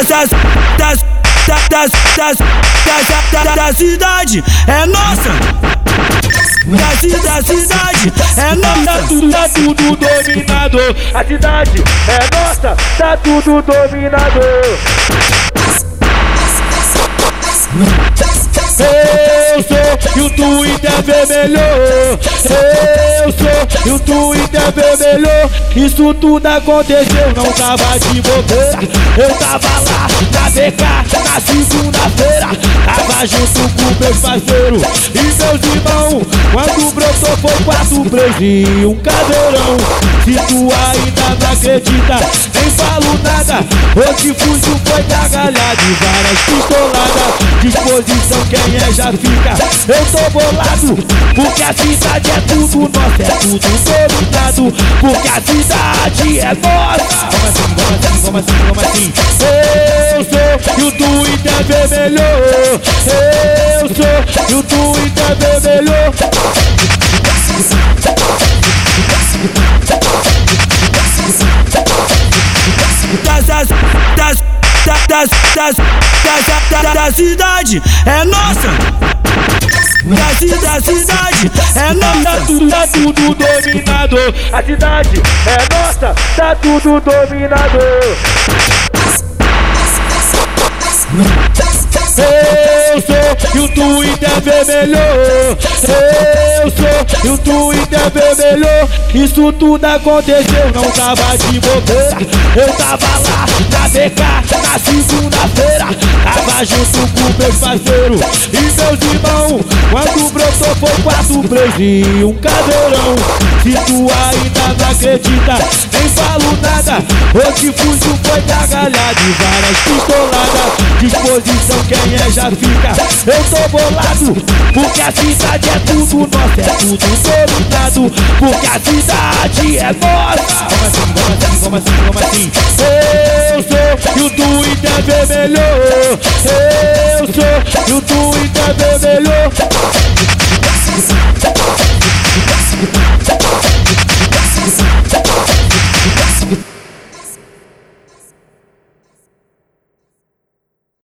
das, das, das, das, das, das, das, da, da cidade é nossa. Da, ci- da cidade é nossa. tudo, tá tudo dominado. A cidade é nossa, tá tudo dominado. Eu sou e o Twitter vermelho. Eu sou e o Twitter vermelho. Isso tudo aconteceu, não tava de bobeira. Eu tava lá na BK na segunda-feira. Tava junto com meus parceiros e meus irmãos. Quando brotou foi quatro presos e um caveirão. Se tu ainda não acredita, nada. Hoje fujo foi gargalhado e várias pistoladas. Disposição quem é já fica. Eu tô bolado, porque a cidade é tudo nosso, é tudo dominado. Porque a cidade é nossa. Como assim, como assim, como assim, como assim? Eu sou e o Twitter vermelho. Eu sou e o Twitter vermelho. Das, das, da, da cidade é nossa. Da, da cidade é nossa. tudo, tá tudo dominado. A cidade é nossa, tá tudo dominado. Twitter vermelho. Eu sou e o Twitter vermelho. Isso tudo aconteceu, não tava de bobeira. Eu tava lá na BK na segunda-feira. Tava junto com meus parceiros e meus irmãos. Quando brotou foi quatro presos e um caveirão. Se tu ainda não acredita, nem falo nada. Hoje fujo foi gargalhado e várias pistoladas. Disposição quem é já fica. Eu tô bolado, porque a cidade é tudo nosso, é tudo dominado. Porque a cidade é nossa. Como assim, como assim, como assim, como assim? Eu sou e o Twitter vermelho. Eu sou e o Twitter vermelho.